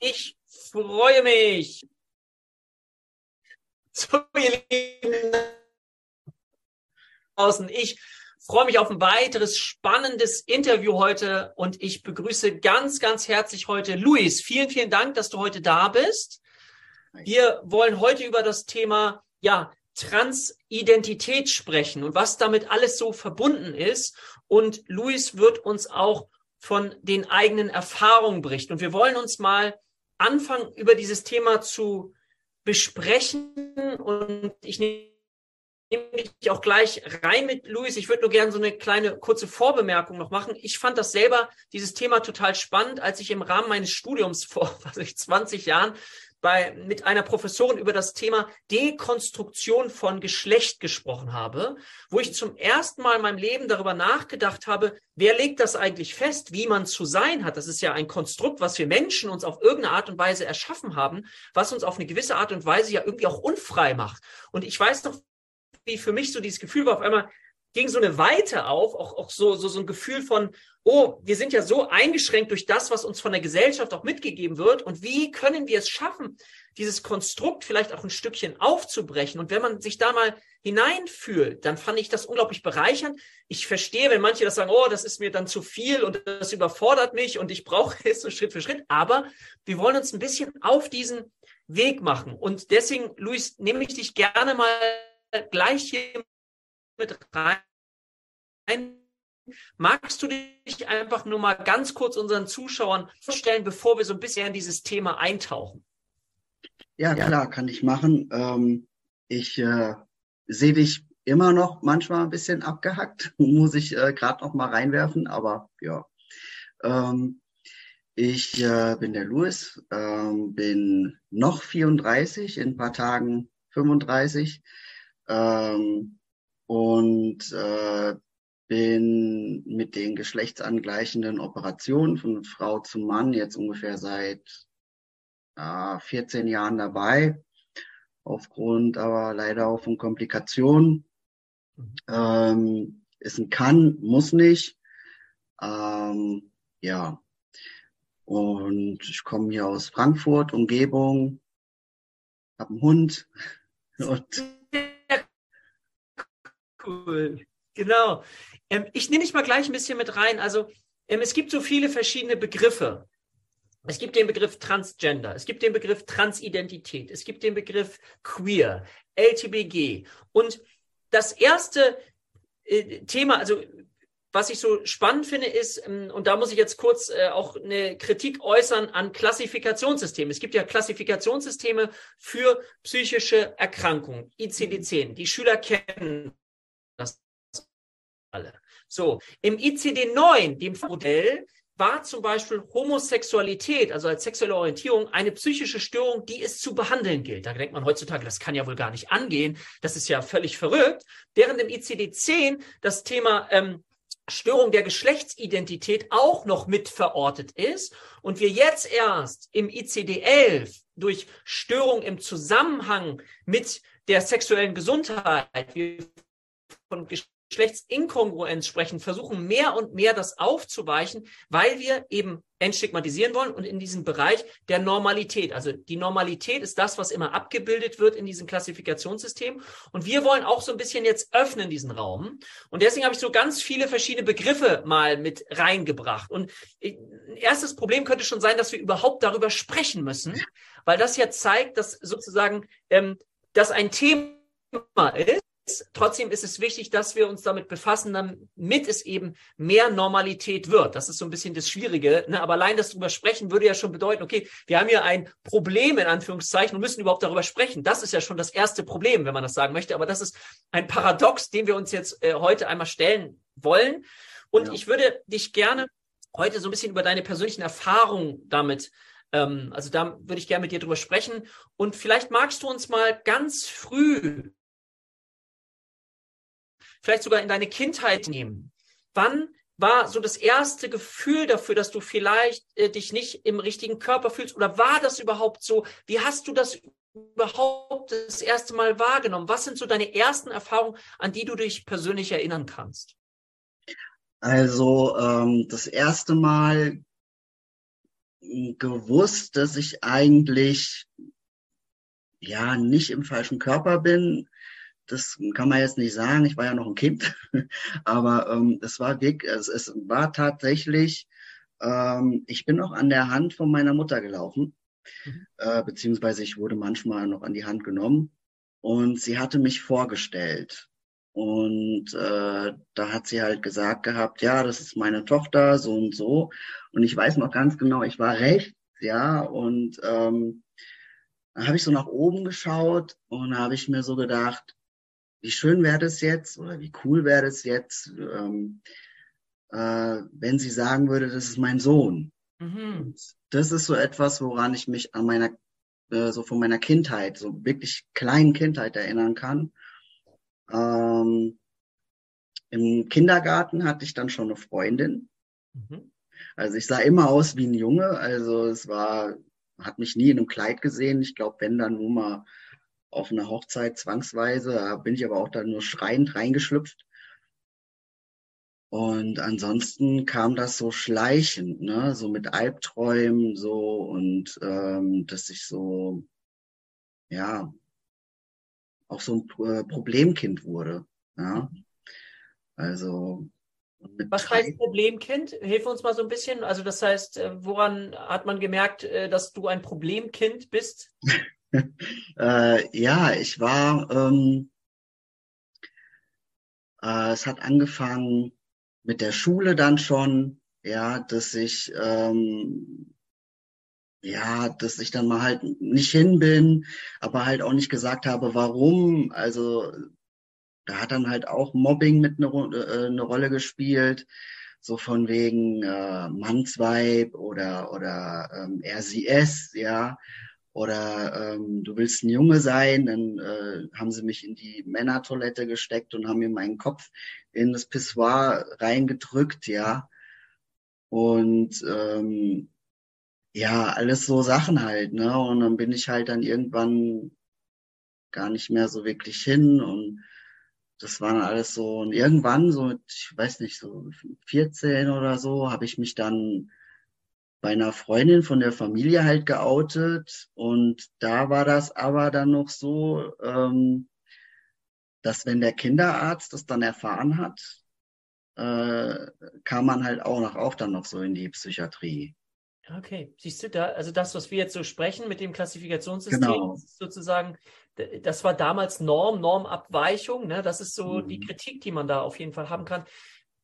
Ich freue mich. So, ihr Lieben draußen, ich freue mich auf ein weiteres spannendes Interview heute und ich begrüße ganz, ganz herzlich heute Luis. Vielen, vielen Dank, dass du heute da bist. Wir wollen heute über das Thema, ja, Transidentität sprechen und was damit alles so verbunden ist. Und Luis wird uns auch von den eigenen Erfahrungen berichten. Und wir wollen uns mal anfangen, über dieses Thema zu besprechen. Und ich nehme dich auch gleich rein mit Luis. Ich würde nur gerne so eine kleine kurze Vorbemerkung noch machen. Ich fand das selber, dieses Thema total spannend, als ich im Rahmen meines Studiums vor was ich, 20 Jahren bei, mit einer Professorin über das Thema Dekonstruktion von Geschlecht gesprochen habe, wo ich zum ersten Mal in meinem Leben darüber nachgedacht habe, wer legt das eigentlich fest, wie man zu sein hat. Das ist ja ein Konstrukt, was wir Menschen uns auf irgendeine Art und Weise erschaffen haben, was uns auf eine gewisse Art und Weise ja irgendwie auch unfrei macht. Und ich weiß noch, wie für mich so dieses Gefühl war, auf einmal ging so eine Weite auf, auch, auch so, so, so ein Gefühl von, oh, wir sind ja so eingeschränkt durch das, was uns von der Gesellschaft auch mitgegeben wird. Und wie können wir es schaffen, dieses Konstrukt vielleicht auch ein Stückchen aufzubrechen? Und wenn man sich da mal hineinfühlt, dann fand ich das unglaublich bereichernd. Ich verstehe, wenn manche das sagen, oh, das ist mir dann zu viel und das überfordert mich und ich brauche es so Schritt für Schritt. Aber wir wollen uns ein bisschen auf diesen Weg machen. Und deswegen, Luis, nehme ich dich gerne mal gleich hier mit rein Magst du dich einfach nur mal ganz kurz unseren Zuschauern vorstellen, bevor wir so ein bisschen in dieses Thema eintauchen? Ja, klar, kann ich machen. Ähm, ich äh, sehe dich immer noch manchmal ein bisschen abgehackt, muss ich äh, gerade noch mal reinwerfen, aber ja. Ähm, ich äh, bin der Louis, ähm, bin noch 34, in ein paar Tagen 35 ähm, und äh, bin mit den geschlechtsangleichenden Operationen von Frau zu Mann jetzt ungefähr seit äh, 14 Jahren dabei, aufgrund aber leider auch von Komplikationen. Mhm. Ähm, ist ein Kann, muss nicht. Ähm, ja. Und ich komme hier aus Frankfurt, Umgebung, habe einen Hund. Und cool. Genau. Ähm, ich nehme dich mal gleich ein bisschen mit rein. Also ähm, es gibt so viele verschiedene Begriffe. Es gibt den Begriff Transgender, es gibt den Begriff Transidentität, es gibt den Begriff Queer, LTBG. Und das erste äh, Thema, also was ich so spannend finde, ist, ähm, und da muss ich jetzt kurz äh, auch eine Kritik äußern an Klassifikationssystemen. Es gibt ja Klassifikationssysteme für psychische Erkrankungen, ICD-10. Die Schüler kennen das alle. So, im ICD-9, dem Modell, war zum Beispiel Homosexualität, also als sexuelle Orientierung, eine psychische Störung, die es zu behandeln gilt. Da denkt man heutzutage, das kann ja wohl gar nicht angehen. Das ist ja völlig verrückt. Während im ICD-10 das Thema ähm, Störung der Geschlechtsidentität auch noch mit verortet ist und wir jetzt erst im ICD-11 durch Störung im Zusammenhang mit der sexuellen Gesundheit, wir von Geschlechtsinkongruenz sprechen, versuchen mehr und mehr das aufzuweichen, weil wir eben entstigmatisieren wollen und in diesem Bereich der Normalität. Also die Normalität ist das, was immer abgebildet wird in diesem Klassifikationssystem. Und wir wollen auch so ein bisschen jetzt öffnen diesen Raum. Und deswegen habe ich so ganz viele verschiedene Begriffe mal mit reingebracht. Und ein erstes Problem könnte schon sein, dass wir überhaupt darüber sprechen müssen, weil das ja zeigt, dass sozusagen ähm, das ein Thema ist, Trotzdem ist es wichtig, dass wir uns damit befassen, damit es eben mehr Normalität wird. Das ist so ein bisschen das Schwierige. Ne? Aber allein das drüber sprechen würde ja schon bedeuten, okay, wir haben hier ein Problem in Anführungszeichen und müssen überhaupt darüber sprechen. Das ist ja schon das erste Problem, wenn man das sagen möchte. Aber das ist ein Paradox, den wir uns jetzt äh, heute einmal stellen wollen. Und ja. ich würde dich gerne heute so ein bisschen über deine persönlichen Erfahrungen damit ähm, also da würde ich gerne mit dir drüber sprechen. Und vielleicht magst du uns mal ganz früh vielleicht sogar in deine Kindheit nehmen. Wann war so das erste Gefühl dafür, dass du vielleicht äh, dich nicht im richtigen Körper fühlst? Oder war das überhaupt so? Wie hast du das überhaupt das erste Mal wahrgenommen? Was sind so deine ersten Erfahrungen, an die du dich persönlich erinnern kannst? Also ähm, das erste Mal gewusst, dass ich eigentlich ja nicht im falschen Körper bin. Das kann man jetzt nicht sagen. Ich war ja noch ein Kind, aber ähm, es war wirklich, es, es war tatsächlich. Ähm, ich bin noch an der Hand von meiner Mutter gelaufen, mhm. äh, beziehungsweise ich wurde manchmal noch an die Hand genommen und sie hatte mich vorgestellt. Und äh, da hat sie halt gesagt gehabt, ja, das ist meine Tochter, so und so. Und ich weiß noch ganz genau, ich war rechts, ja, und ähm, dann habe ich so nach oben geschaut und da habe ich mir so gedacht, wie schön wäre das jetzt oder wie cool wäre das jetzt, ähm, äh, wenn sie sagen würde, das ist mein Sohn. Mhm. Das ist so etwas, woran ich mich an meiner, äh, so von meiner Kindheit, so wirklich kleinen Kindheit erinnern kann. Ähm, Im Kindergarten hatte ich dann schon eine Freundin. Mhm. Also ich sah immer aus wie ein Junge. Also es war, hat mich nie in einem Kleid gesehen. Ich glaube, wenn dann nur mal auf einer Hochzeit zwangsweise, da bin ich aber auch dann nur schreiend reingeschlüpft. Und ansonsten kam das so schleichend, ne, so mit Albträumen, so und ähm, dass ich so, ja, auch so ein äh, Problemkind wurde. Ja. Also was heißt Problemkind? Hilf uns mal so ein bisschen. Also das heißt, äh, woran hat man gemerkt, äh, dass du ein Problemkind bist? äh, ja, ich war, ähm, äh, es hat angefangen mit der Schule dann schon, ja, dass ich ähm, ja, dass ich dann mal halt nicht hin bin, aber halt auch nicht gesagt habe, warum. Also da hat dann halt auch Mobbing mit eine, äh, eine Rolle gespielt, so von wegen äh, Mannsweib oder oder ähm, RCS, ja. Oder ähm, du willst ein Junge sein, dann äh, haben sie mich in die Männertoilette gesteckt und haben mir meinen Kopf in das Pissoir reingedrückt, ja. Und ähm, ja, alles so Sachen halt, ne? Und dann bin ich halt dann irgendwann gar nicht mehr so wirklich hin und das war dann alles so und irgendwann so mit, ich weiß nicht, so 14 oder so, habe ich mich dann bei einer Freundin von der Familie halt geoutet und da war das aber dann noch so, ähm, dass wenn der Kinderarzt das dann erfahren hat, äh, kam man halt auch noch auch dann noch so in die Psychiatrie. Okay, siehst du da, also das, was wir jetzt so sprechen mit dem Klassifikationssystem, genau. sozusagen, das war damals Norm, Normabweichung, ne? Das ist so mhm. die Kritik, die man da auf jeden Fall haben kann.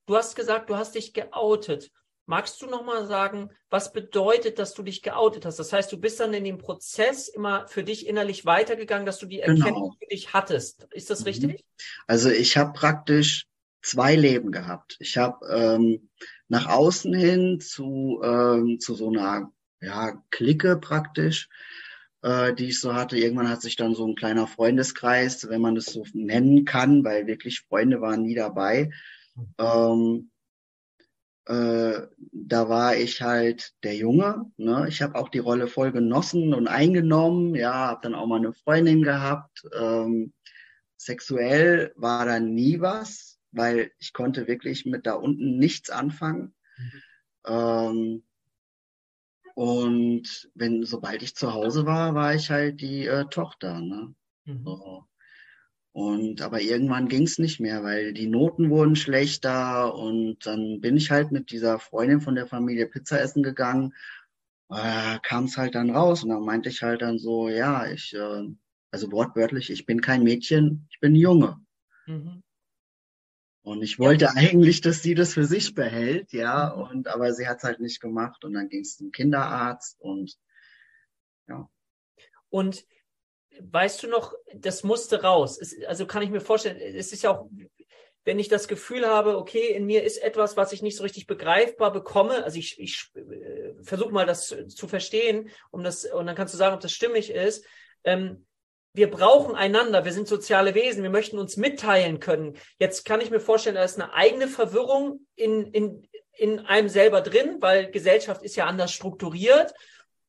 Du hast gesagt, du hast dich geoutet. Magst du nochmal sagen, was bedeutet, dass du dich geoutet hast? Das heißt, du bist dann in dem Prozess immer für dich innerlich weitergegangen, dass du die Erkenntnis genau. für dich hattest. Ist das mhm. richtig? Also ich habe praktisch zwei Leben gehabt. Ich habe ähm, nach außen hin zu, ähm, zu so einer ja, Clique praktisch, äh, die ich so hatte. Irgendwann hat sich dann so ein kleiner Freundeskreis, wenn man das so nennen kann, weil wirklich Freunde waren nie dabei. Ähm, äh, da war ich halt der Junge. Ne? Ich habe auch die Rolle voll genossen und eingenommen. Ja, habe dann auch mal eine Freundin gehabt. Ähm, sexuell war da nie was weil ich konnte wirklich mit da unten nichts anfangen. Mhm. Ähm, und wenn, sobald ich zu Hause war, war ich halt die äh, Tochter. Ne? Mhm. So. Und aber irgendwann ging es nicht mehr, weil die Noten wurden schlechter und dann bin ich halt mit dieser Freundin von der Familie Pizza essen gegangen. Äh, Kam es halt dann raus und dann meinte ich halt dann so, ja, ich, äh, also wortwörtlich, ich bin kein Mädchen, ich bin Junge. Mhm. Und ich wollte ja. eigentlich, dass sie das für sich behält, ja, mhm. und aber sie hat es halt nicht gemacht und dann ging es zum Kinderarzt und ja. Und weißt du noch, das musste raus. Es, also kann ich mir vorstellen, es ist ja auch, wenn ich das Gefühl habe, okay, in mir ist etwas, was ich nicht so richtig begreifbar bekomme, also ich, ich äh, versuche mal das zu, zu, verstehen, um das, und dann kannst du sagen, ob das stimmig ist. Ähm, wir brauchen einander, wir sind soziale Wesen, wir möchten uns mitteilen können. Jetzt kann ich mir vorstellen, da ist eine eigene Verwirrung in, in, in einem selber drin, weil Gesellschaft ist ja anders strukturiert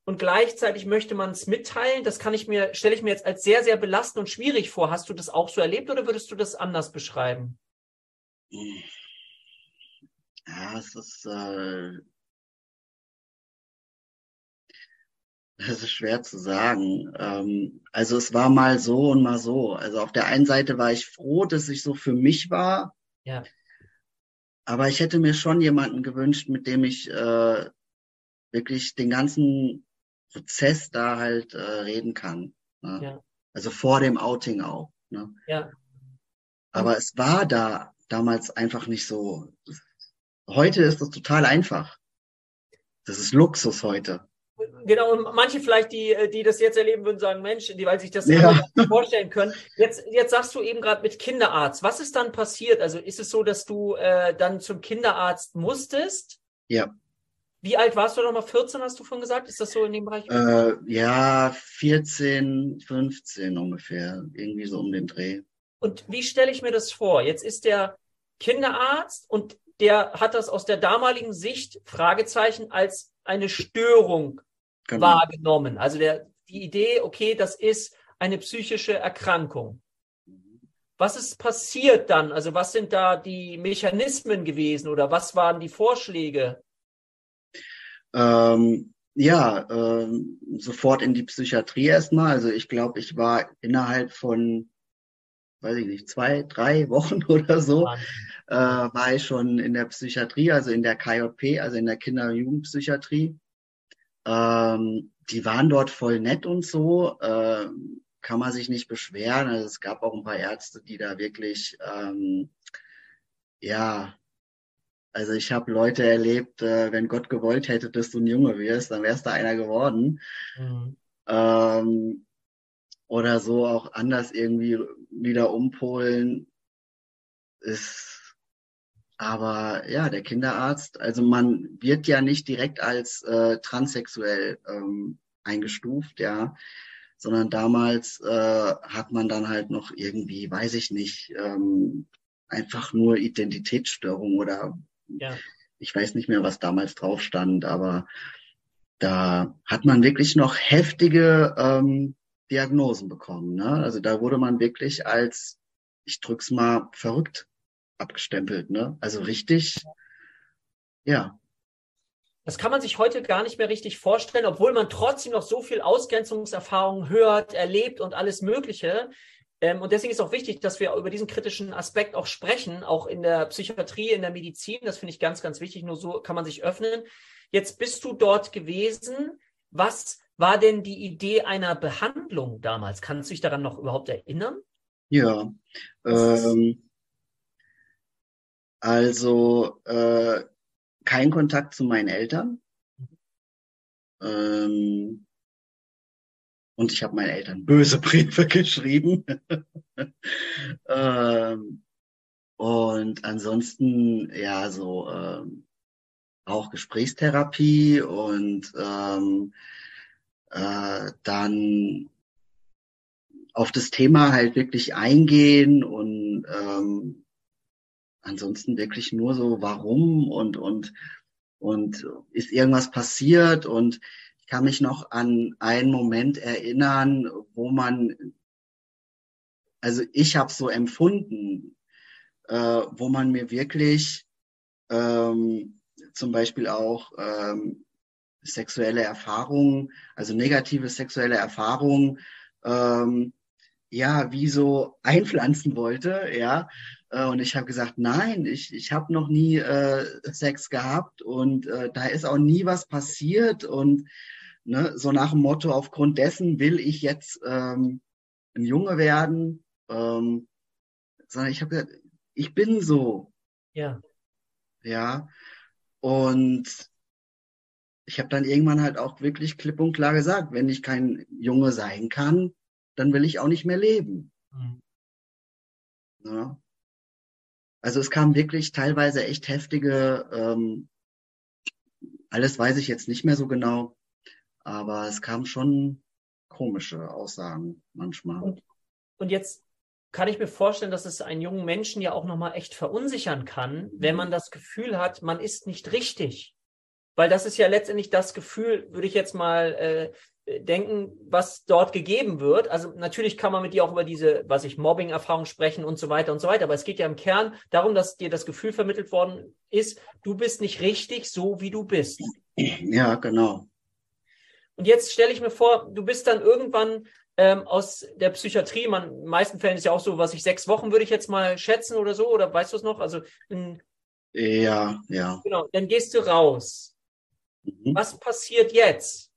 und gleichzeitig möchte man es mitteilen. Das kann ich mir, stelle ich mir jetzt als sehr, sehr belastend und schwierig vor. Hast du das auch so erlebt oder würdest du das anders beschreiben? Ja, es ist, äh, Das ist schwer zu sagen. Ähm, also es war mal so und mal so. Also auf der einen Seite war ich froh, dass ich so für mich war. Ja. Aber ich hätte mir schon jemanden gewünscht, mit dem ich äh, wirklich den ganzen Prozess da halt äh, reden kann. Ne? Ja. Also vor dem Outing auch. Ne? Ja. Aber es war da damals einfach nicht so. Heute ist das total einfach. Das ist Luxus heute. Genau, und manche vielleicht, die, die das jetzt erleben würden, sagen, Mensch, die, weil sich das ja. vorstellen können. Jetzt, jetzt sagst du eben gerade mit Kinderarzt. Was ist dann passiert? Also ist es so, dass du äh, dann zum Kinderarzt musstest? Ja. Wie alt warst du noch mal? 14 hast du vorhin gesagt? Ist das so in dem Bereich? Äh, ja, 14, 15 ungefähr. Irgendwie so um den Dreh. Und wie stelle ich mir das vor? Jetzt ist der Kinderarzt und der hat das aus der damaligen Sicht, Fragezeichen, als eine Störung genau. wahrgenommen. Also der, die Idee, okay, das ist eine psychische Erkrankung. Was ist passiert dann? Also was sind da die Mechanismen gewesen oder was waren die Vorschläge? Ähm, ja, ähm, sofort in die Psychiatrie erstmal. Also ich glaube, ich war innerhalb von, weiß ich nicht, zwei, drei Wochen oder so, äh, war ich schon in der Psychiatrie, also in der KJP, also in der Kinder- und Jugendpsychiatrie. Ähm, die waren dort voll nett und so. Äh, kann man sich nicht beschweren. Also es gab auch ein paar Ärzte, die da wirklich, ähm, ja, also ich habe Leute erlebt, äh, wenn Gott gewollt hätte, dass du ein Junge wirst, dann wärst du einer geworden. Mhm. Ähm, oder so auch anders irgendwie wieder umpolen ist aber ja, der Kinderarzt, also man wird ja nicht direkt als äh, transsexuell ähm, eingestuft, ja, sondern damals äh, hat man dann halt noch irgendwie, weiß ich nicht, ähm, einfach nur Identitätsstörung oder ja. Ich weiß nicht mehr, was damals drauf stand, aber da hat man wirklich noch heftige ähm, Diagnosen bekommen. Ne? Also da wurde man wirklich als, ich drück's mal, verrückt abgestempelt. Ne? Also richtig, ja. Das kann man sich heute gar nicht mehr richtig vorstellen, obwohl man trotzdem noch so viel Ausgrenzungserfahrung hört, erlebt und alles Mögliche. Ähm, und deswegen ist auch wichtig, dass wir über diesen kritischen Aspekt auch sprechen, auch in der Psychiatrie, in der Medizin. Das finde ich ganz, ganz wichtig. Nur so kann man sich öffnen. Jetzt bist du dort gewesen. Was war denn die Idee einer Behandlung damals? Kannst du dich daran noch überhaupt erinnern? Ja. Ähm, also äh, kein Kontakt zu meinen Eltern. Mhm. Ähm, und ich habe meinen Eltern böse Briefe geschrieben. ähm, und ansonsten, ja, so ähm, auch Gesprächstherapie und ähm, äh, dann auf das Thema halt wirklich eingehen und ähm, ansonsten wirklich nur so, warum und und und ist irgendwas passiert und ich kann mich noch an einen Moment erinnern, wo man, also ich habe so empfunden, äh, wo man mir wirklich ähm, zum Beispiel auch ähm, sexuelle Erfahrungen, also negative sexuelle Erfahrungen, ähm, ja, wie so einpflanzen wollte, ja. Äh, und ich habe gesagt, nein, ich, ich habe noch nie äh, Sex gehabt und äh, da ist auch nie was passiert und ne, so nach dem Motto, aufgrund dessen will ich jetzt ähm, ein Junge werden, ähm, sondern ich habe gesagt, ich bin so. Ja. Ja. Und ich habe dann irgendwann halt auch wirklich klipp und klar gesagt, wenn ich kein Junge sein kann, dann will ich auch nicht mehr leben. Mhm. Ja. Also es kam wirklich teilweise echt heftige, ähm, alles weiß ich jetzt nicht mehr so genau, aber es kamen schon komische Aussagen manchmal. Und, und jetzt kann ich mir vorstellen, dass es einen jungen Menschen ja auch nochmal echt verunsichern kann, wenn mhm. man das Gefühl hat, man ist nicht richtig. Weil das ist ja letztendlich das Gefühl, würde ich jetzt mal äh, denken, was dort gegeben wird. Also natürlich kann man mit dir auch über diese, was ich, Mobbing-Erfahrung sprechen und so weiter und so weiter. Aber es geht ja im Kern darum, dass dir das Gefühl vermittelt worden ist, du bist nicht richtig so, wie du bist. Ja, genau. Und jetzt stelle ich mir vor, du bist dann irgendwann ähm, aus der Psychiatrie, man, in den meisten Fällen ist ja auch so, was ich sechs Wochen würde ich jetzt mal schätzen oder so, oder weißt du es noch? Also in, ja, ja. Genau, dann gehst du raus. Mhm. Was passiert jetzt?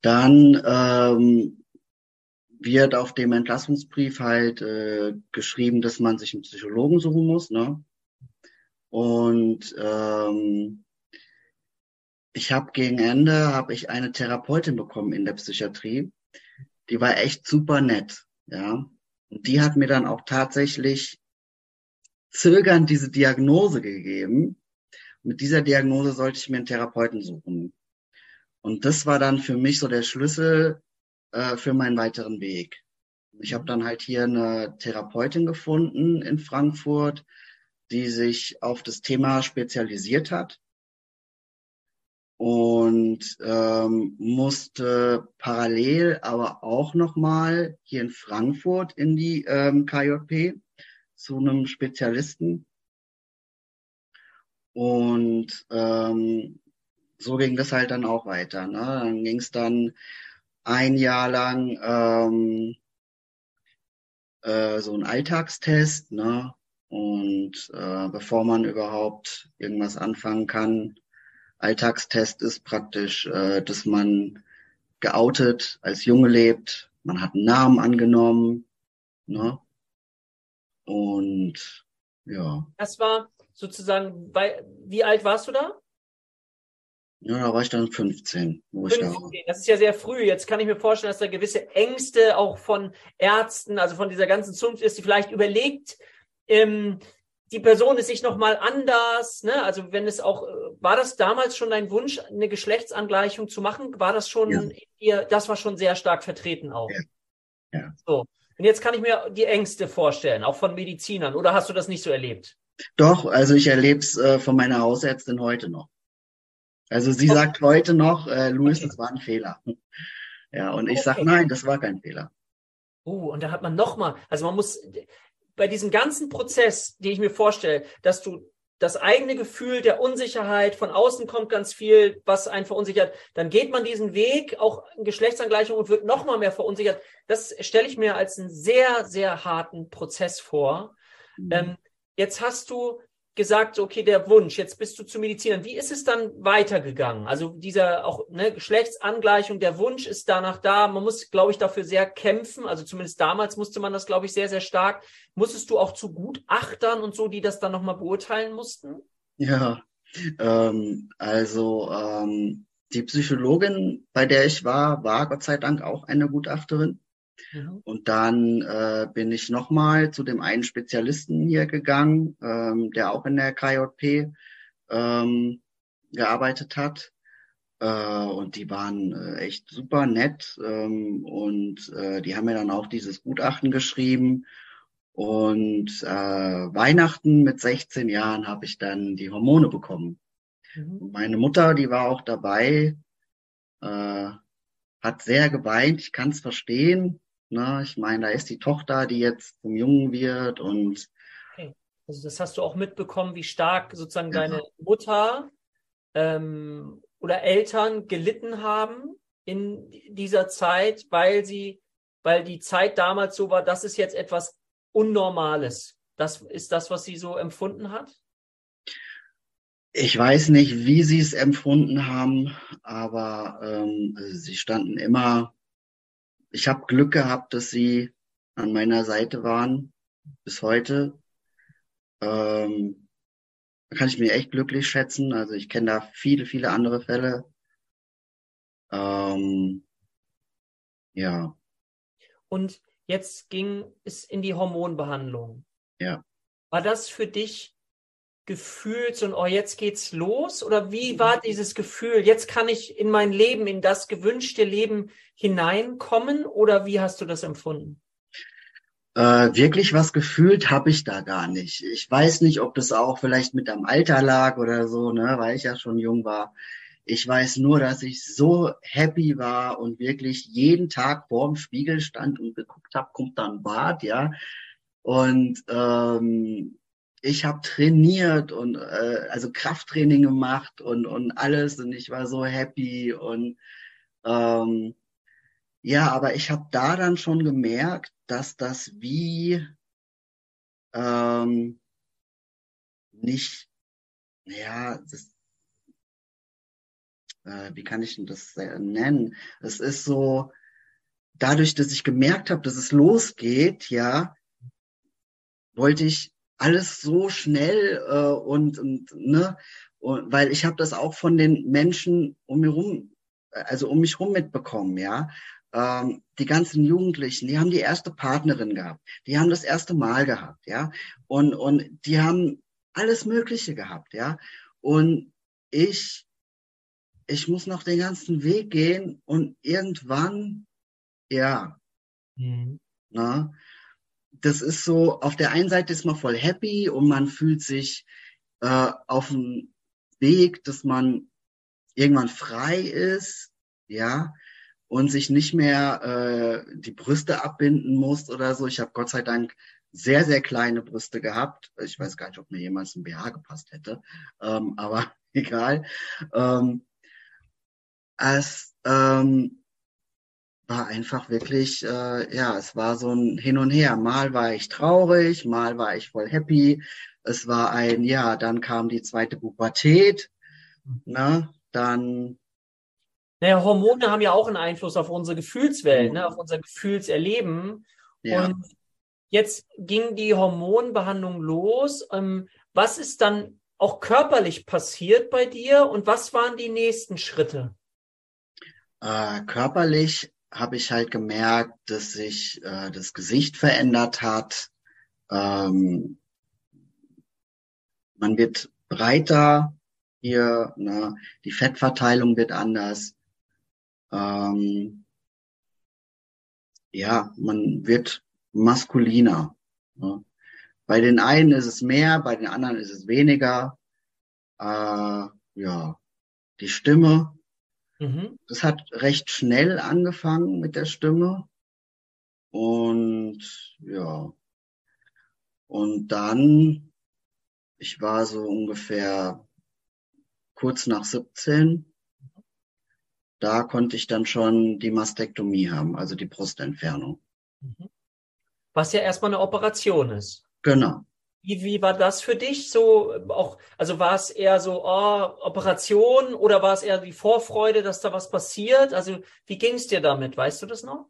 Dann ähm, wird auf dem Entlassungsbrief halt äh, geschrieben, dass man sich einen Psychologen suchen muss, ne? Und ähm, ich habe gegen Ende habe ich eine Therapeutin bekommen in der Psychiatrie. Die war echt super nett, ja. Und die hat mir dann auch tatsächlich zögernd diese Diagnose gegeben. Mit dieser Diagnose sollte ich mir einen Therapeuten suchen. Und das war dann für mich so der Schlüssel äh, für meinen weiteren Weg. Ich habe dann halt hier eine Therapeutin gefunden in Frankfurt, die sich auf das Thema spezialisiert hat und ähm, musste parallel aber auch nochmal hier in Frankfurt in die ähm, KJP zu einem Spezialisten. Und ähm, so ging das halt dann auch weiter. Ne? Dann ging es dann ein Jahr lang ähm, äh, so ein Alltagstest, ne? Und äh, bevor man überhaupt irgendwas anfangen kann, Alltagstest ist praktisch, äh, dass man geoutet als Junge lebt, man hat einen Namen angenommen, ne? Und ja. Das war sozusagen, wie alt warst du da? Ja, da war ich dann 15, wo 15. ich da war. Das ist ja sehr früh. Jetzt kann ich mir vorstellen, dass da gewisse Ängste auch von Ärzten, also von dieser ganzen Zunft ist, die vielleicht überlegt, ähm, die Person ist sich nochmal anders, ne? Also wenn es auch, war das damals schon dein Wunsch, eine Geschlechtsangleichung zu machen? War das schon, ja. das war schon sehr stark vertreten auch. Ja. ja. So. Und jetzt kann ich mir die Ängste vorstellen, auch von Medizinern. Oder hast du das nicht so erlebt? Doch, also ich erlebe es äh, von meiner Hausärztin heute noch. Also sie sagt heute noch, äh, Luis, okay. das war ein Fehler. Ja, und ich okay. sage, nein, das war kein Fehler. Oh, und da hat man nochmal, also man muss bei diesem ganzen Prozess, den ich mir vorstelle, dass du das eigene Gefühl der Unsicherheit, von außen kommt ganz viel, was einen verunsichert, dann geht man diesen Weg, auch in Geschlechtsangleichung und wird noch mal mehr verunsichert. Das stelle ich mir als einen sehr, sehr harten Prozess vor. Mhm. Ähm, jetzt hast du gesagt, okay, der Wunsch, jetzt bist du zu Medizinern. Wie ist es dann weitergegangen? Also dieser auch ne, Geschlechtsangleichung, der Wunsch ist danach da. Man muss, glaube ich, dafür sehr kämpfen. Also zumindest damals musste man das, glaube ich, sehr, sehr stark. Musstest du auch zu Gutachtern und so, die das dann nochmal beurteilen mussten? Ja, ähm, also ähm, die Psychologin, bei der ich war, war Gott sei Dank auch eine Gutachterin. Mhm. Und dann äh, bin ich nochmal zu dem einen Spezialisten hier gegangen, ähm, der auch in der KJP ähm, gearbeitet hat. Äh, und die waren äh, echt super nett. Ähm, und äh, die haben mir dann auch dieses Gutachten geschrieben. Und äh, Weihnachten mit 16 Jahren habe ich dann die Hormone bekommen. Mhm. Meine Mutter, die war auch dabei, äh, hat sehr geweint. Ich kann es verstehen. Ne? Ich meine, da ist die Tochter, die jetzt zum Jungen wird und okay. Also das hast du auch mitbekommen, wie stark sozusagen ja. deine Mutter ähm, oder Eltern gelitten haben in dieser Zeit, weil sie, weil die Zeit damals so war, das ist jetzt etwas Unnormales. Das ist das, was sie so empfunden hat? Ich weiß nicht, wie sie es empfunden haben, aber ähm, sie standen immer ich habe Glück gehabt, dass sie an meiner Seite waren bis heute. Ähm, kann ich mir echt glücklich schätzen. Also ich kenne da viele, viele andere Fälle. Ähm, ja. Und jetzt ging es in die Hormonbehandlung. Ja. War das für dich gefühlt so, oh, jetzt geht's los? Oder wie war dieses Gefühl, jetzt kann ich in mein Leben, in das gewünschte Leben hineinkommen? Oder wie hast du das empfunden? Äh, wirklich was gefühlt habe ich da gar nicht. Ich weiß nicht, ob das auch vielleicht mit am Alter lag oder so, ne, weil ich ja schon jung war. Ich weiß nur, dass ich so happy war und wirklich jeden Tag vor dem Spiegel stand und geguckt habe, kommt dann Bart, ja. Und ähm, ich habe trainiert und äh, also Krafttraining gemacht und und alles und ich war so happy und Ähm, ja, aber ich habe da dann schon gemerkt, dass das wie ähm, nicht, ja, das, äh, wie kann ich denn das nennen? Es ist so, dadurch, dass ich gemerkt habe, dass es losgeht, ja, wollte ich alles so schnell äh, und, und ne, und, weil ich habe das auch von den Menschen um mich rum, also um mich rum mitbekommen, ja. Ähm, die ganzen Jugendlichen, die haben die erste Partnerin gehabt, die haben das erste Mal gehabt, ja, und und die haben alles Mögliche gehabt, ja. Und ich ich muss noch den ganzen Weg gehen und irgendwann, ja, mhm. na, das ist so, auf der einen Seite ist man voll happy und man fühlt sich äh, auf dem Weg, dass man irgendwann frei ist, ja, und sich nicht mehr äh, die Brüste abbinden muss oder so. Ich habe Gott sei Dank sehr, sehr kleine Brüste gehabt. Ich weiß gar nicht, ob mir jemals ein BH gepasst hätte, ähm, aber egal. Ähm, es ähm, war einfach wirklich, äh, ja, es war so ein Hin und Her. Mal war ich traurig, mal war ich voll happy. Es war ein, ja, dann kam die zweite Pubertät, ne, dann. Naja, Hormone haben ja auch einen Einfluss auf unsere Gefühlswelt, ne, auf unser Gefühlserleben. Ja. Und jetzt ging die Hormonbehandlung los. Ähm, was ist dann auch körperlich passiert bei dir und was waren die nächsten Schritte? Äh, körperlich habe ich halt gemerkt, dass sich äh, das Gesicht verändert hat. Ähm, man wird breiter hier, ne? die Fettverteilung wird anders. Ähm, ja, man wird maskuliner. Ne? Bei den einen ist es mehr, bei den anderen ist es weniger. Äh, ja, die Stimme Mhm. Das hat recht schnell angefangen mit der Stimme. Und ja. Und dann, ich war so ungefähr kurz nach 17. Da konnte ich dann schon die Mastektomie haben, also die Brustentfernung. Mhm. Was ja erstmal eine Operation ist. Genau. Wie, wie war das für dich so auch, also war es eher so oh, Operation oder war es eher die Vorfreude, dass da was passiert? Also wie ging es dir damit? Weißt du das noch?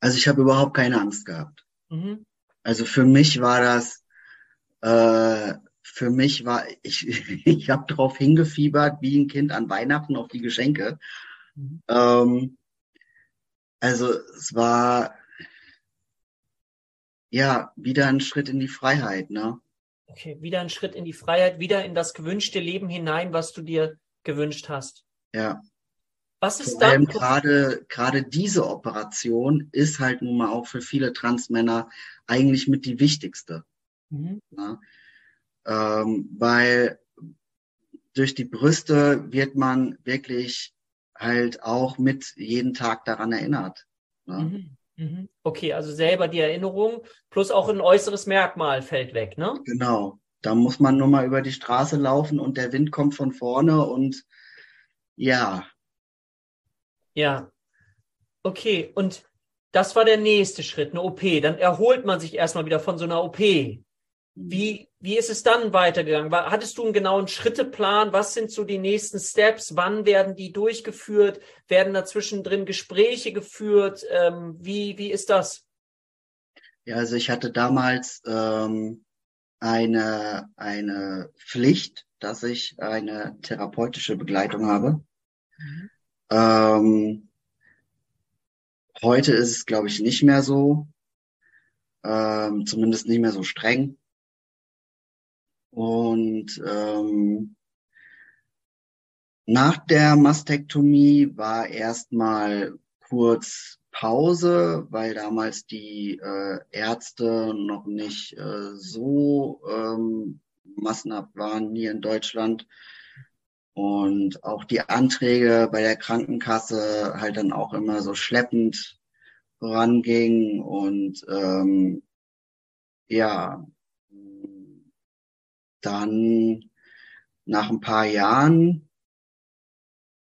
Also ich habe überhaupt keine Angst gehabt. Mhm. Also für mich war das, äh, für mich war, ich, ich habe darauf hingefiebert, wie ein Kind an Weihnachten auf die Geschenke. Mhm. Ähm, also es war ja, wieder ein Schritt in die Freiheit, ne? Okay, wieder ein Schritt in die Freiheit, wieder in das gewünschte Leben hinein, was du dir gewünscht hast. Ja. Was ist Vor allem gerade gerade diese Operation ist halt nun mal auch für viele Transmänner eigentlich mit die wichtigste, mhm. ne? ähm, weil durch die Brüste wird man wirklich halt auch mit jeden Tag daran erinnert. Ne? Mhm. Mhm. Okay, also selber die Erinnerung plus auch ein äußeres Merkmal fällt weg, ne? Genau. Da muss man nur mal über die Straße laufen und der Wind kommt von vorne und ja. Ja. Okay, und das war der nächste Schritt, eine OP. Dann erholt man sich erstmal wieder von so einer OP. Wie, wie ist es dann weitergegangen? Hattest du einen genauen Schritteplan? Was sind so die nächsten Steps? Wann werden die durchgeführt? Werden dazwischen drin Gespräche geführt? Ähm, wie, wie ist das? Ja, also ich hatte damals ähm, eine, eine Pflicht, dass ich eine therapeutische Begleitung habe. Mhm. Ähm, heute ist es, glaube ich, nicht mehr so. Ähm, zumindest nicht mehr so streng. Und ähm, nach der Mastektomie war erstmal kurz Pause, weil damals die äh, Ärzte noch nicht äh, so ähm, massenhaft waren hier in Deutschland. Und auch die Anträge bei der Krankenkasse halt dann auch immer so schleppend vorangingen und ähm, ja, dann nach ein paar Jahren,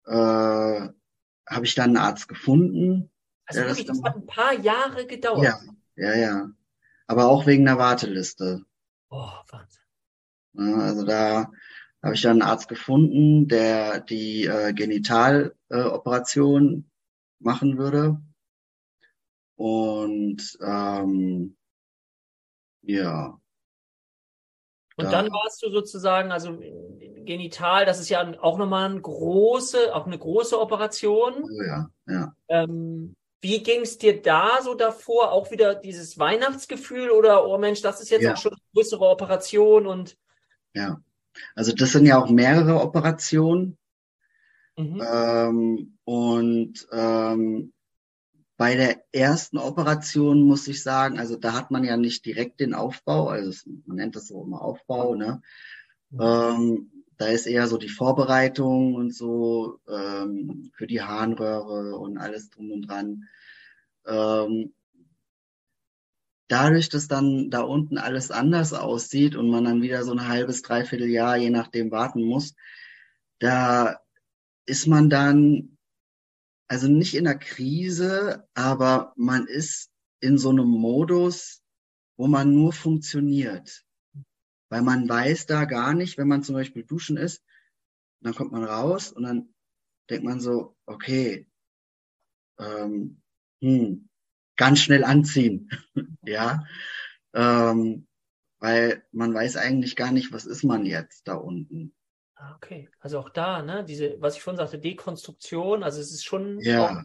äh, habe ich dann einen Arzt gefunden. Also wirklich, das, hat ein paar Jahre gedauert. Ja, ja, ja. Aber auch wegen der Warteliste. Oh, Wahnsinn. Ja, also da habe ich dann einen Arzt gefunden, der die äh, Genitaloperation äh, machen würde. Und ähm, ja. Und da, dann warst du sozusagen, also genital, das ist ja auch nochmal eine große, auch eine große Operation. Oh ja, ja. Ähm, wie ging es dir da so davor? Auch wieder dieses Weihnachtsgefühl oder, oh Mensch, das ist jetzt ja. auch schon eine größere Operation und. Ja, also das sind ja auch mehrere Operationen. Mhm. Ähm, und ähm, bei der ersten Operation muss ich sagen, also da hat man ja nicht direkt den Aufbau, also man nennt das so immer Aufbau, ne? Mhm. Ähm, da ist eher so die Vorbereitung und so ähm, für die Harnröhre und alles drum und dran. Ähm, dadurch, dass dann da unten alles anders aussieht und man dann wieder so ein halbes, dreiviertel Jahr, je nachdem, warten muss, da ist man dann, also nicht in der Krise, aber man ist in so einem Modus, wo man nur funktioniert. Weil man weiß da gar nicht, wenn man zum Beispiel duschen ist, dann kommt man raus und dann denkt man so, okay, ähm, hm, ganz schnell anziehen, ja, ähm, weil man weiß eigentlich gar nicht, was ist man jetzt da unten. Ah, okay, also auch da, ne, diese, was ich vorhin sagte, Dekonstruktion, also es ist schon ja.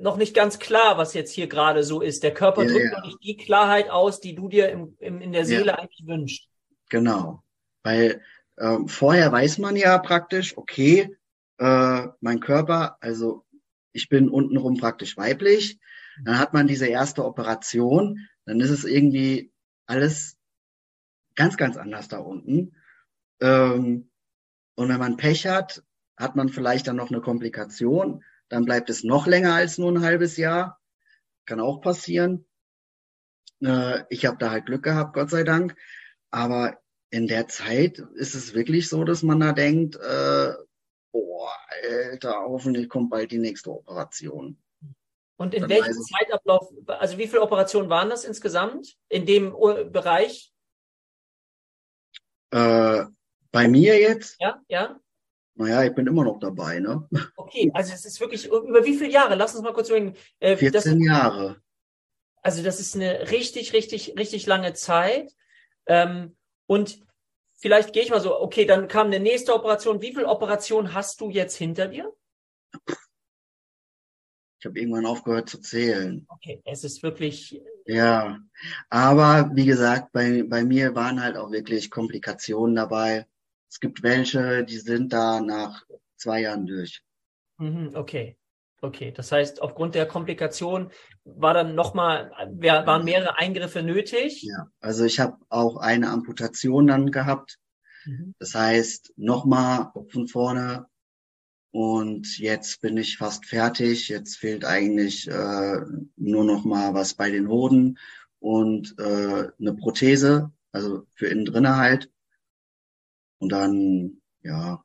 noch nicht ganz klar, was jetzt hier gerade so ist. Der Körper ja, drückt ja. noch nicht die Klarheit aus, die du dir im, im, in der Seele eigentlich wünschst. Genau, weil ähm, vorher weiß man ja praktisch, okay, äh, mein Körper, also ich bin untenrum praktisch weiblich, dann hat man diese erste Operation, dann ist es irgendwie alles ganz, ganz anders da unten. Ähm, und wenn man Pech hat, hat man vielleicht dann noch eine Komplikation. Dann bleibt es noch länger als nur ein halbes Jahr. Kann auch passieren. Äh, ich habe da halt Glück gehabt, Gott sei Dank. Aber in der Zeit ist es wirklich so, dass man da denkt, äh, boah, Alter, hoffentlich kommt bald die nächste Operation. Und in welchem Zeitablauf, also wie viele Operationen waren das insgesamt in dem Bereich? Äh, bei mir jetzt? Ja, ja. Naja, ich bin immer noch dabei, ne? Okay, also es ist wirklich, über wie viele Jahre? Lass uns mal kurz überlegen. Äh, 14 das, Jahre. Also das ist eine richtig, richtig, richtig lange Zeit. Ähm, und vielleicht gehe ich mal so, okay, dann kam eine nächste Operation. Wie viele Operationen hast du jetzt hinter dir? Ich habe irgendwann aufgehört zu zählen. Okay, es ist wirklich. Ja, aber wie gesagt, bei, bei mir waren halt auch wirklich Komplikationen dabei. Es gibt welche, die sind da nach zwei Jahren durch. Mhm, okay. Okay, das heißt, aufgrund der Komplikation war dann nochmal, waren mehrere Eingriffe nötig? Ja, also ich habe auch eine Amputation dann gehabt. Mhm. Das heißt, nochmal von vorne. Und jetzt bin ich fast fertig. Jetzt fehlt eigentlich äh, nur noch mal was bei den Hoden und äh, eine Prothese, also für innen drinne halt. Und dann, ja.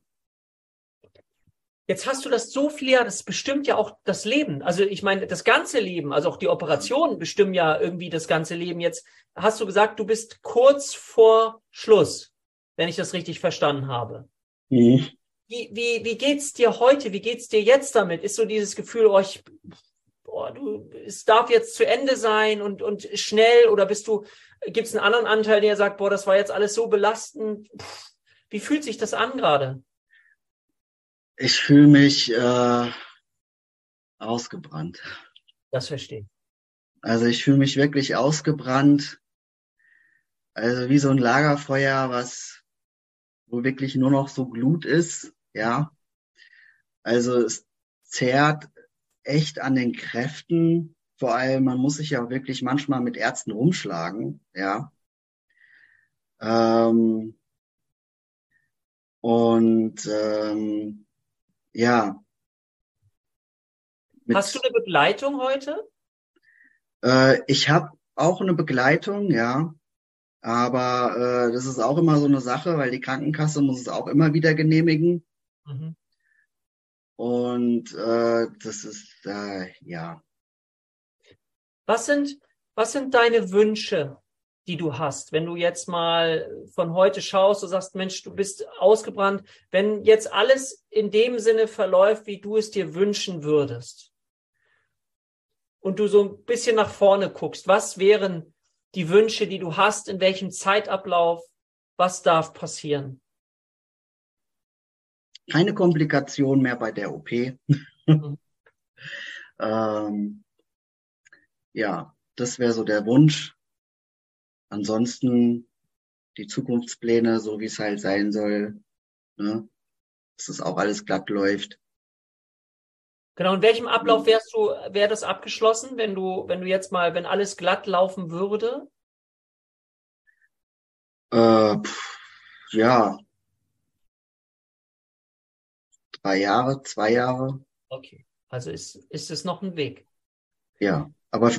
Jetzt hast du das so viel, ja, das bestimmt ja auch das Leben. Also ich meine, das ganze Leben, also auch die Operationen bestimmen ja irgendwie das ganze Leben. Jetzt hast du gesagt, du bist kurz vor Schluss, wenn ich das richtig verstanden habe. Mhm. Wie, wie, wie geht's dir heute? Wie geht's dir jetzt damit? Ist so dieses Gefühl, oh, ich, boah, du, es darf jetzt zu Ende sein und, und schnell oder bist du, gibt es einen anderen Anteil, der sagt, boah, das war jetzt alles so belastend? Pff, wie fühlt sich das an gerade? Ich fühle mich äh, ausgebrannt. Das verstehe ich. Also ich fühle mich wirklich ausgebrannt. Also wie so ein Lagerfeuer, was wo wirklich nur noch so Glut ist, ja. Also es zehrt echt an den Kräften. Vor allem, man muss sich ja wirklich manchmal mit Ärzten rumschlagen, ja. Ähm, und ähm, ja. Mit, Hast du eine Begleitung heute? Äh, ich habe auch eine Begleitung, ja. Aber äh, das ist auch immer so eine Sache, weil die Krankenkasse muss es auch immer wieder genehmigen. Mhm. Und äh, das ist, äh, ja. Was sind, was sind deine Wünsche, die du hast? Wenn du jetzt mal von heute schaust, du sagst, Mensch, du bist ausgebrannt. Wenn jetzt alles in dem Sinne verläuft, wie du es dir wünschen würdest, und du so ein bisschen nach vorne guckst, was wären die Wünsche, die du hast, in welchem Zeitablauf, was darf passieren? keine Komplikation mehr bei der OP. Mhm. ähm, ja, das wäre so der Wunsch. Ansonsten die Zukunftspläne, so wie es halt sein soll, ne? dass es auch alles glatt läuft. Genau, in welchem Ablauf wärst du, wäre das abgeschlossen, wenn du, wenn du jetzt mal, wenn alles glatt laufen würde? Äh, pff, ja, drei Jahre, zwei Jahre. Okay, also ist, ist es noch ein Weg. Ja, aber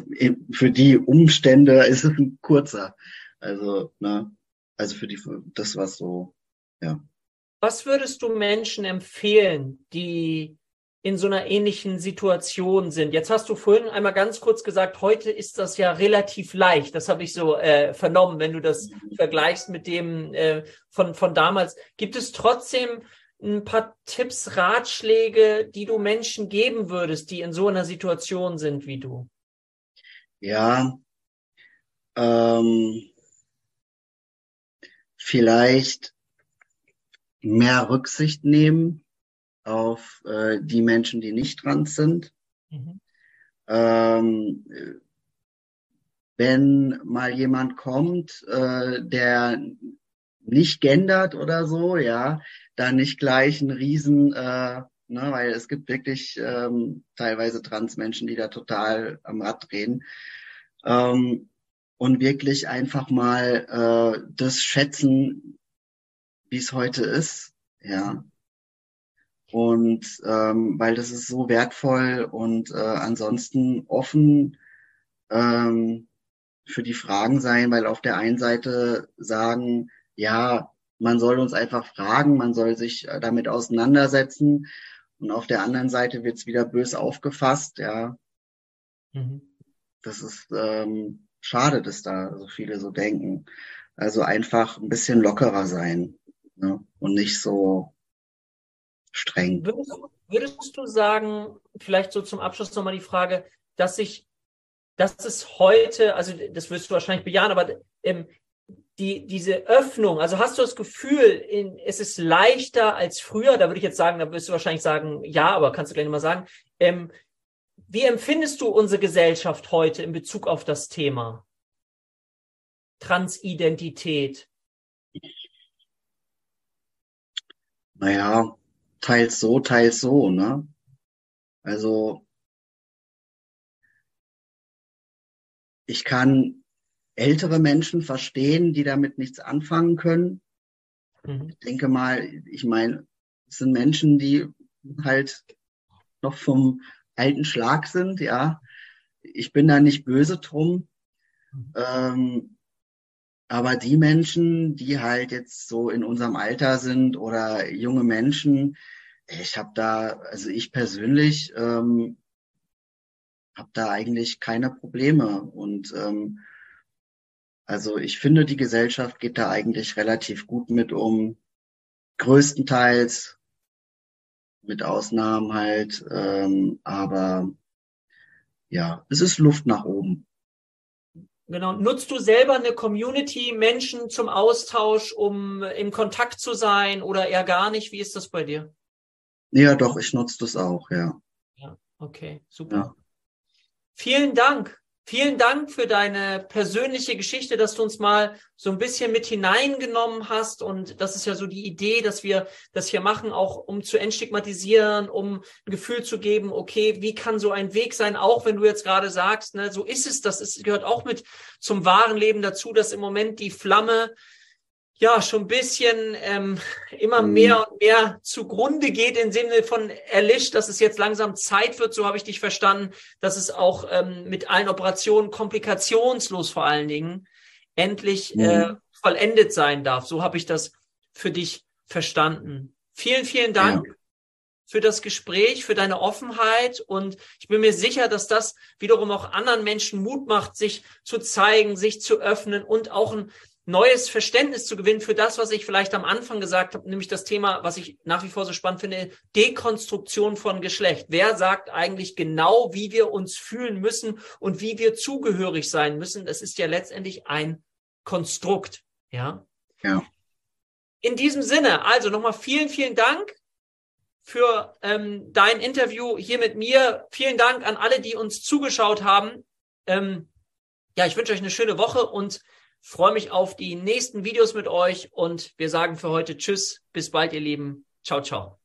für die Umstände ist es ein kurzer. Also, ne, also für die, das war so, ja. Was würdest du Menschen empfehlen, die in so einer ähnlichen Situation sind. Jetzt hast du vorhin einmal ganz kurz gesagt, heute ist das ja relativ leicht. Das habe ich so äh, vernommen, wenn du das mhm. vergleichst mit dem äh, von, von damals. Gibt es trotzdem ein paar Tipps, Ratschläge, die du Menschen geben würdest, die in so einer Situation sind wie du? Ja, ähm, vielleicht mehr Rücksicht nehmen auf äh, die Menschen, die nicht trans sind. Mhm. Ähm, wenn mal jemand kommt, äh, der nicht gendert oder so, ja, da nicht gleich ein Riesen, äh, ne, weil es gibt wirklich ähm, teilweise Transmenschen, die da total am Rad drehen. Ähm, und wirklich einfach mal äh, das schätzen, wie es heute ist, ja. Und ähm, weil das ist so wertvoll und äh, ansonsten offen ähm, für die Fragen sein, weil auf der einen Seite sagen, ja, man soll uns einfach fragen, man soll sich äh, damit auseinandersetzen. Und auf der anderen Seite wird es wieder bös aufgefasst, ja. Mhm. Das ist ähm, schade, dass da so viele so denken. Also einfach ein bisschen lockerer sein ne? und nicht so streng. Würdest, würdest du sagen, vielleicht so zum Abschluss nochmal die Frage, dass sich, dass es heute, also das wirst du wahrscheinlich bejahen, aber ähm, die, diese Öffnung, also hast du das Gefühl, in, es ist leichter als früher, da würde ich jetzt sagen, da wirst du wahrscheinlich sagen, ja, aber kannst du gleich nochmal sagen, ähm, wie empfindest du unsere Gesellschaft heute in Bezug auf das Thema Transidentität? Naja, teils so, teils so, ne? Also, ich kann ältere Menschen verstehen, die damit nichts anfangen können. Mhm. Ich denke mal, ich meine, es sind Menschen, die halt noch vom alten Schlag sind, ja. Ich bin da nicht böse drum. Mhm. Ähm, aber die Menschen, die halt jetzt so in unserem Alter sind oder junge Menschen, ich habe da, also ich persönlich ähm, habe da eigentlich keine Probleme und ähm, also ich finde, die Gesellschaft geht da eigentlich relativ gut mit um. Größtenteils mit Ausnahmen halt, ähm, aber ja, es ist Luft nach oben. Genau. Nutzt du selber eine Community, Menschen zum Austausch, um im Kontakt zu sein oder eher gar nicht? Wie ist das bei dir? Ja, doch, ich nutze das auch, ja. Ja, okay, super. Ja. Vielen Dank Vielen Dank für deine persönliche Geschichte, dass du uns mal so ein bisschen mit hineingenommen hast. Und das ist ja so die Idee, dass wir das hier machen, auch um zu entstigmatisieren, um ein Gefühl zu geben, okay, wie kann so ein Weg sein, auch wenn du jetzt gerade sagst, ne, so ist es, das ist, gehört auch mit zum wahren Leben dazu, dass im Moment die Flamme ja schon ein bisschen ähm, immer mhm. mehr und mehr zugrunde geht im Sinne von erlischt, dass es jetzt langsam Zeit wird, so habe ich dich verstanden, dass es auch ähm, mit allen Operationen komplikationslos vor allen Dingen endlich mhm. äh, vollendet sein darf. So habe ich das für dich verstanden. Vielen, vielen Dank. Ja. für das Gespräch, für deine Offenheit. Und ich bin mir sicher, dass das wiederum auch anderen Menschen Mut macht, sich zu zeigen, sich zu öffnen und auch ein neues Verständnis zu gewinnen für das, was ich vielleicht am Anfang gesagt habe, nämlich das Thema, was ich nach wie vor so spannend finde, Dekonstruktion von Geschlecht. Wer sagt eigentlich genau, wie wir uns fühlen müssen und wie wir zugehörig sein müssen? Das ist ja letztendlich ein Konstrukt. Ja. Ja. In diesem Sinne, also nochmal vielen, vielen Dank für ähm, dein Interview hier mit mir. Vielen Dank an alle, die uns zugeschaut haben. Ähm, ja, ich wünsche euch eine schöne Woche und freue mich auf die nächsten Videos mit euch und wir sagen für heute Tschüss, bis bald, ihr Lieben. Ciao, ciao.